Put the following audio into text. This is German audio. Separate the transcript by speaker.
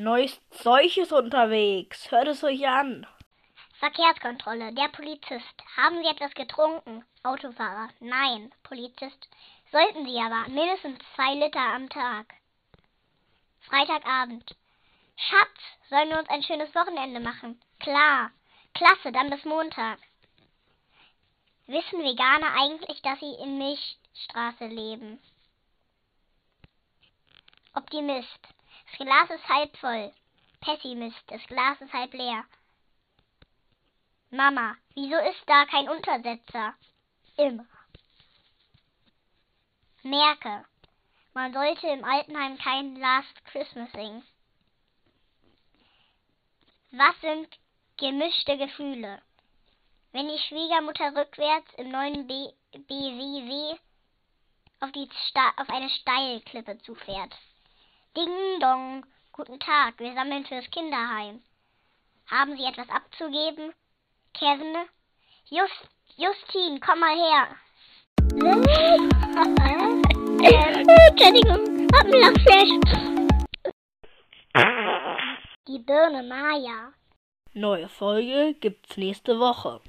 Speaker 1: Neues ist unterwegs. Hört es euch an.
Speaker 2: Verkehrskontrolle. Der Polizist. Haben Sie etwas getrunken? Autofahrer. Nein. Polizist. Sollten Sie aber. Mindestens zwei Liter am Tag. Freitagabend. Schatz, sollen wir uns ein schönes Wochenende machen? Klar. Klasse, dann bis Montag. Wissen Veganer eigentlich, dass sie in Milchstraße leben? Optimist. Das Glas ist halb voll. Pessimist. Das Glas ist halb leer. Mama, wieso ist da kein Untersetzer? Immer. Merke, man sollte im Altenheim kein Last Christmas singen. Was sind gemischte Gefühle? Wenn die Schwiegermutter rückwärts im neuen BWW auf, auf eine Steilklippe zufährt. Ding dong, guten Tag, wir sammeln fürs Kinderheim. Haben Sie etwas abzugeben? Kevin? Just, Justin, komm mal her. Entschuldigung, hab einen Lachflash. Die Birne Maya.
Speaker 1: Neue Folge gibt's nächste Woche.